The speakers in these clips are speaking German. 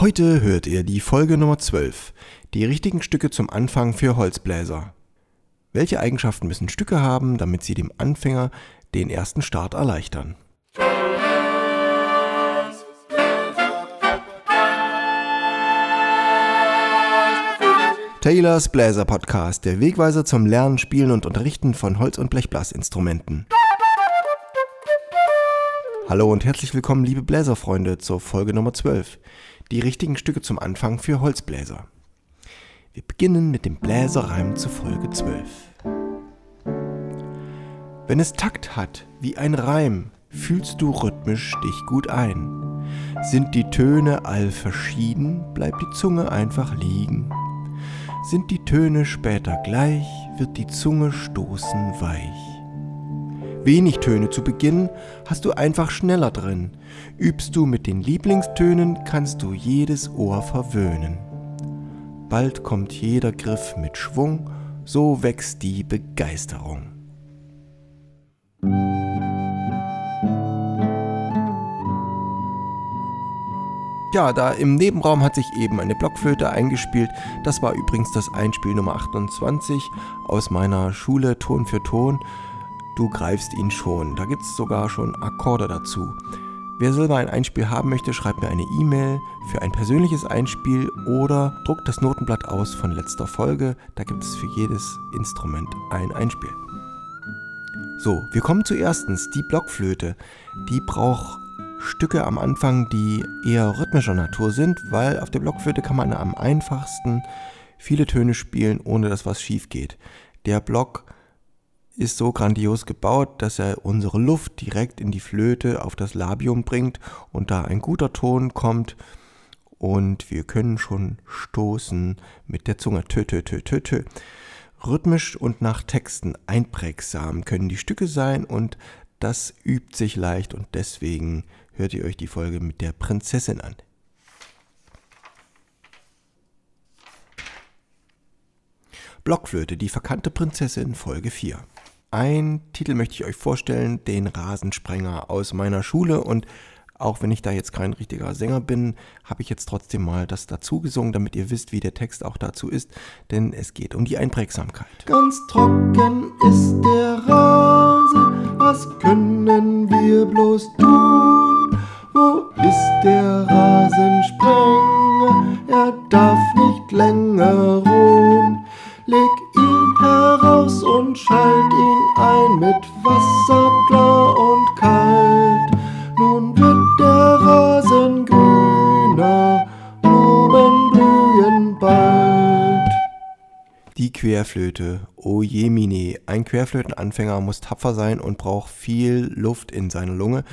Heute hört ihr die Folge Nummer 12, die richtigen Stücke zum Anfang für Holzbläser. Welche Eigenschaften müssen Stücke haben, damit sie dem Anfänger den ersten Start erleichtern? Taylors Bläser Podcast, der Wegweiser zum Lernen, Spielen und Unterrichten von Holz- und Blechblasinstrumenten. Hallo und herzlich willkommen, liebe Bläserfreunde, zur Folge Nummer 12. Die richtigen Stücke zum Anfang für Holzbläser. Wir beginnen mit dem Bläserreim zu Folge 12. Wenn es Takt hat wie ein Reim, fühlst du rhythmisch dich gut ein. Sind die Töne all verschieden, bleibt die Zunge einfach liegen. Sind die Töne später gleich, wird die Zunge stoßen weich. Wenig Töne zu Beginn hast du einfach schneller drin. Übst du mit den Lieblingstönen, kannst du jedes Ohr verwöhnen. Bald kommt jeder Griff mit Schwung, so wächst die Begeisterung. Ja, da im Nebenraum hat sich eben eine Blockflöte eingespielt. Das war übrigens das Einspiel Nummer 28 aus meiner Schule Ton für Ton. Du greifst ihn schon. Da gibt es sogar schon Akkorde dazu. Wer selber ein Einspiel haben möchte, schreibt mir eine E-Mail für ein persönliches Einspiel oder druckt das Notenblatt aus von letzter Folge. Da gibt es für jedes Instrument ein Einspiel. So, wir kommen zu erstens die Blockflöte. Die braucht Stücke am Anfang, die eher rhythmischer Natur sind, weil auf der Blockflöte kann man am einfachsten viele Töne spielen, ohne dass was schief geht. Der Block ist so grandios gebaut, dass er unsere Luft direkt in die Flöte auf das Labium bringt und da ein guter Ton kommt und wir können schon stoßen mit der Zunge. Tö, tö, tö, tö, tö. Rhythmisch und nach Texten einprägsam können die Stücke sein und das übt sich leicht und deswegen hört ihr euch die Folge mit der Prinzessin an. Blockflöte, die verkannte Prinzessin, Folge 4. Ein Titel möchte ich euch vorstellen, den Rasensprenger aus meiner Schule und auch wenn ich da jetzt kein richtiger Sänger bin, habe ich jetzt trotzdem mal das dazu gesungen, damit ihr wisst, wie der Text auch dazu ist, denn es geht um die Einprägsamkeit. Ganz trocken ist der Rasen, was können wir bloß tun? Wo ist der Rasensprenger? Er darf nicht länger ruhen. Leg ihn heraus und schalt ihn Querflöte, oh jemine. Ein Querflötenanfänger muss tapfer sein und braucht viel Luft in seiner Lunge,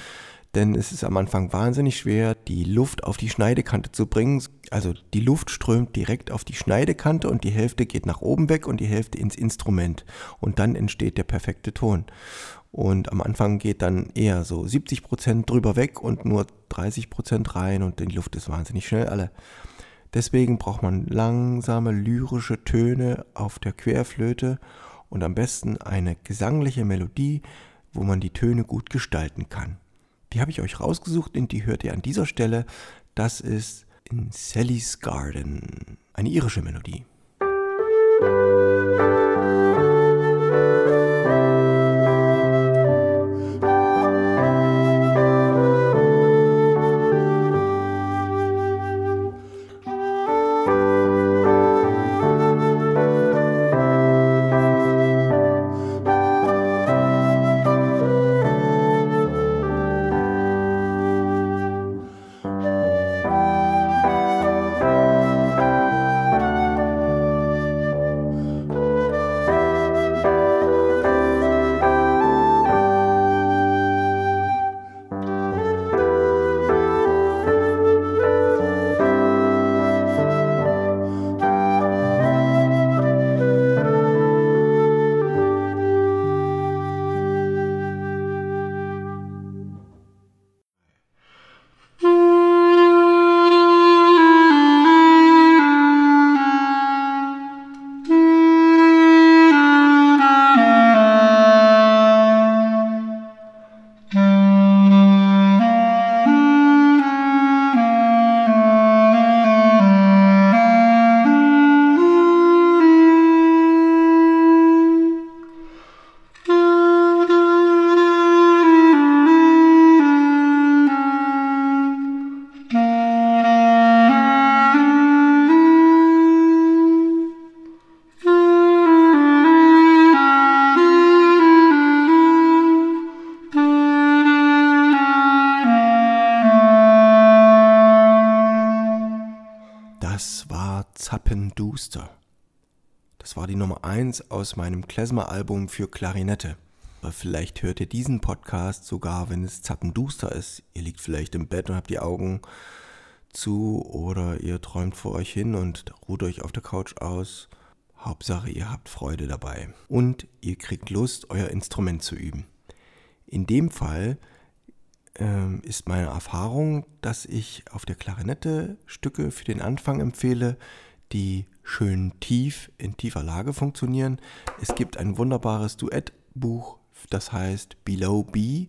denn es ist am Anfang wahnsinnig schwer, die Luft auf die Schneidekante zu bringen. Also die Luft strömt direkt auf die Schneidekante und die Hälfte geht nach oben weg und die Hälfte ins Instrument. Und dann entsteht der perfekte Ton. Und am Anfang geht dann eher so 70 Prozent drüber weg und nur 30 Prozent rein und die Luft ist wahnsinnig schnell alle. Deswegen braucht man langsame lyrische Töne auf der Querflöte und am besten eine gesangliche Melodie, wo man die Töne gut gestalten kann. Die habe ich euch rausgesucht und die hört ihr an dieser Stelle. Das ist in Sally's Garden, eine irische Melodie. Zappenduster. 1 aus meinem Klezmer-Album für Klarinette. Aber vielleicht hört ihr diesen Podcast sogar, wenn es zappenduster ist. Ihr liegt vielleicht im Bett und habt die Augen zu oder ihr träumt vor euch hin und ruht euch auf der Couch aus. Hauptsache, ihr habt Freude dabei. Und ihr kriegt Lust, euer Instrument zu üben. In dem Fall ähm, ist meine Erfahrung, dass ich auf der Klarinette Stücke für den Anfang empfehle, die schön tief in tiefer Lage funktionieren. Es gibt ein wunderbares Duettbuch, das heißt Below B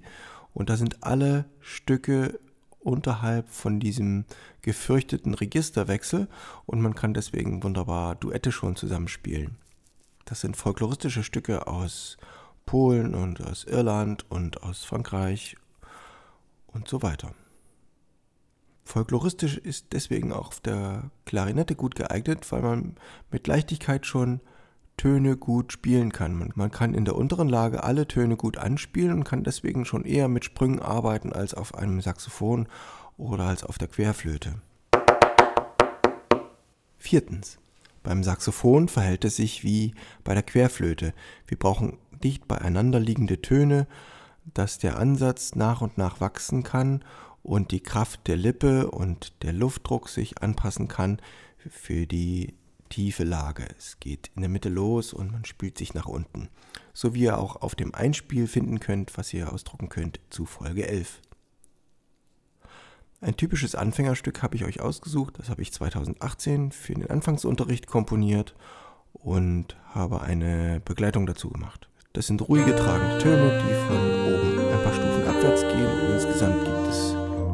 und da sind alle Stücke unterhalb von diesem gefürchteten Registerwechsel und man kann deswegen wunderbar Duette schon zusammenspielen. Das sind folkloristische Stücke aus Polen und aus Irland und aus Frankreich und so weiter. Folkloristisch ist deswegen auch auf der Klarinette gut geeignet, weil man mit Leichtigkeit schon Töne gut spielen kann. Man, kann in der unteren Lage alle Töne gut anspielen und kann deswegen schon eher mit Sprüngen arbeiten als auf einem Saxophon oder als auf der Querflöte. Viertens. Beim Saxophon verhält es sich wie bei der Querflöte. Wir brauchen dicht beieinander liegende Töne, dass der Ansatz nach und nach wachsen kann und die Kraft der Lippe und der Luftdruck sich anpassen kann für die tiefe Lage. Es geht in der Mitte los und man spielt sich nach unten. So wie ihr auch auf dem Einspiel finden könnt, was ihr ausdrucken könnt zu Folge 11. Ein typisches Anfängerstück habe ich euch ausgesucht. Das habe ich 2018 für den Anfangsunterricht komponiert und habe eine Begleitung dazu gemacht. Das sind ruhige tragende Töne, die von oben ein paar Stufen abwärts gehen und insgesamt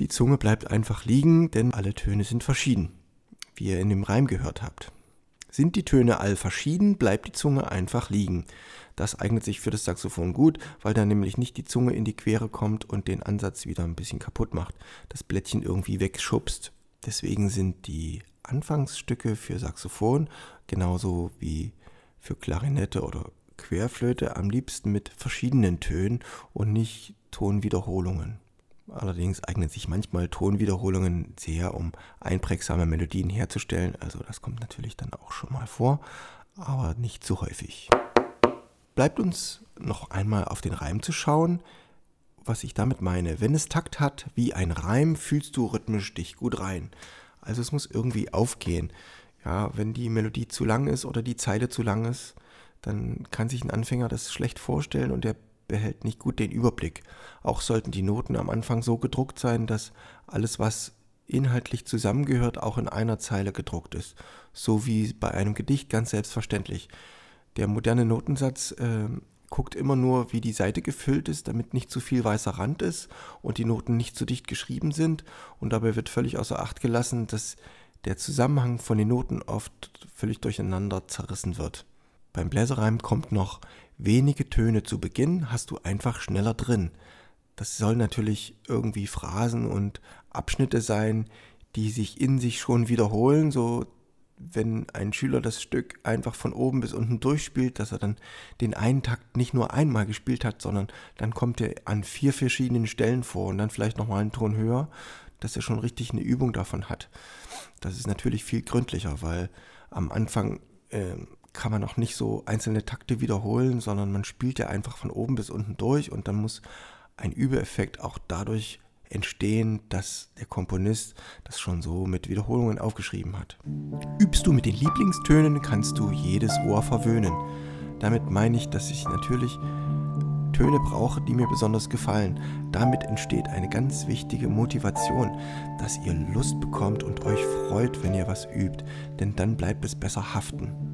Die Zunge bleibt einfach liegen, denn alle Töne sind verschieden, wie ihr in dem Reim gehört habt. Sind die Töne all verschieden, bleibt die Zunge einfach liegen. Das eignet sich für das Saxophon gut, weil da nämlich nicht die Zunge in die Quere kommt und den Ansatz wieder ein bisschen kaputt macht, das Blättchen irgendwie wegschubst. Deswegen sind die Anfangsstücke für Saxophon genauso wie für Klarinette oder Querflöte am liebsten mit verschiedenen Tönen und nicht Tonwiederholungen. Allerdings eignen sich manchmal Tonwiederholungen sehr, um einprägsame Melodien herzustellen. Also das kommt natürlich dann auch schon mal vor, aber nicht zu häufig. Bleibt uns noch einmal auf den Reim zu schauen, was ich damit meine. Wenn es Takt hat wie ein Reim, fühlst du rhythmisch dich gut rein. Also es muss irgendwie aufgehen. Ja, wenn die Melodie zu lang ist oder die Zeile zu lang ist, dann kann sich ein Anfänger das schlecht vorstellen und der behält nicht gut den Überblick. Auch sollten die Noten am Anfang so gedruckt sein, dass alles, was inhaltlich zusammengehört, auch in einer Zeile gedruckt ist. So wie bei einem Gedicht ganz selbstverständlich. Der moderne Notensatz äh, guckt immer nur, wie die Seite gefüllt ist, damit nicht zu viel weißer Rand ist und die Noten nicht zu dicht geschrieben sind. Und dabei wird völlig außer Acht gelassen, dass der Zusammenhang von den Noten oft völlig durcheinander zerrissen wird. Beim Bläserreim kommt noch wenige Töne zu Beginn, hast du einfach schneller drin. Das soll natürlich irgendwie Phrasen und Abschnitte sein, die sich in sich schon wiederholen, so wenn ein Schüler das Stück einfach von oben bis unten durchspielt, dass er dann den einen Takt nicht nur einmal gespielt hat, sondern dann kommt er an vier verschiedenen Stellen vor und dann vielleicht nochmal einen Ton höher, dass er schon richtig eine Übung davon hat. Das ist natürlich viel gründlicher, weil am Anfang äh, kann man auch nicht so einzelne Takte wiederholen, sondern man spielt ja einfach von oben bis unten durch und dann muss ein Übereffekt auch dadurch entstehen, dass der Komponist das schon so mit Wiederholungen aufgeschrieben hat. Übst du mit den Lieblingstönen, kannst du jedes Ohr verwöhnen. Damit meine ich, dass ich natürlich Töne brauche, die mir besonders gefallen. Damit entsteht eine ganz wichtige Motivation, dass ihr Lust bekommt und euch freut, wenn ihr was übt, denn dann bleibt es besser haften.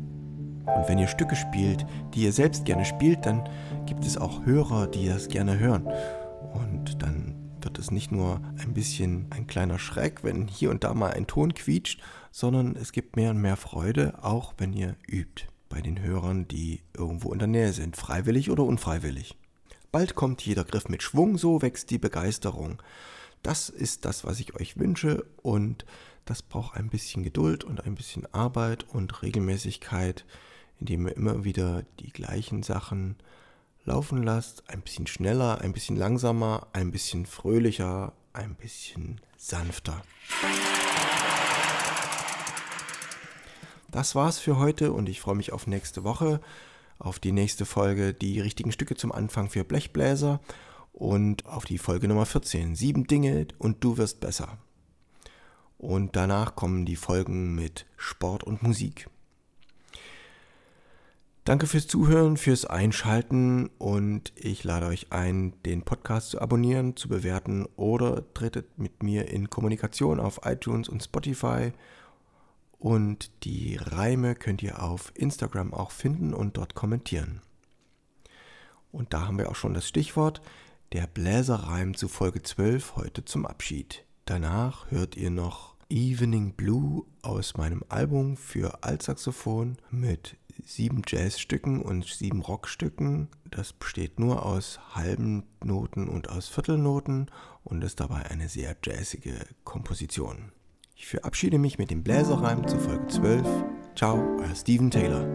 Und wenn ihr Stücke spielt, die ihr selbst gerne spielt, dann gibt es auch Hörer, die das gerne hören. Und dann wird es nicht nur ein bisschen ein kleiner Schreck, wenn hier und da mal ein Ton quietscht, sondern es gibt mehr und mehr Freude, auch wenn ihr übt bei den Hörern, die irgendwo in der Nähe sind, freiwillig oder unfreiwillig. Bald kommt jeder Griff mit Schwung, so wächst die Begeisterung. Das ist das, was ich euch wünsche und das braucht ein bisschen Geduld und ein bisschen Arbeit und Regelmäßigkeit, indem ihr immer wieder die gleichen Sachen laufen lasst, ein bisschen schneller, ein bisschen langsamer, ein bisschen fröhlicher, ein bisschen sanfter. Das war's für heute und ich freue mich auf nächste Woche, auf die nächste Folge, die richtigen Stücke zum Anfang für Blechbläser und auf die Folge Nummer 14, sieben Dinge und du wirst besser. Und danach kommen die Folgen mit Sport und Musik. Danke fürs Zuhören, fürs Einschalten und ich lade euch ein, den Podcast zu abonnieren, zu bewerten oder tretet mit mir in Kommunikation auf iTunes und Spotify. Und die Reime könnt ihr auf Instagram auch finden und dort kommentieren. Und da haben wir auch schon das Stichwort, der Bläserreim zu Folge 12 heute zum Abschied. Danach hört ihr noch Evening Blue aus meinem Album für Altsaxophon mit sieben Jazzstücken und sieben Rockstücken. Das besteht nur aus halben Noten und aus Viertelnoten und ist dabei eine sehr jazzige Komposition. Ich verabschiede mich mit dem Bläserreim zu Folge 12. Ciao, euer Steven Taylor.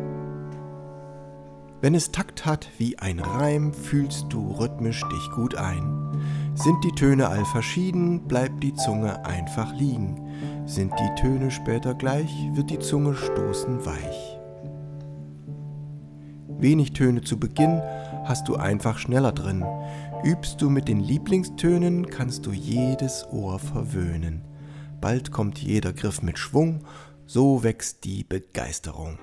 Wenn es Takt hat wie ein Reim, fühlst du rhythmisch dich gut ein. Sind die Töne all verschieden, bleibt die Zunge einfach liegen. Sind die Töne später gleich, wird die Zunge stoßen weich. Wenig Töne zu Beginn hast du einfach schneller drin. Übst du mit den Lieblingstönen, kannst du jedes Ohr verwöhnen. Bald kommt jeder Griff mit Schwung, so wächst die Begeisterung.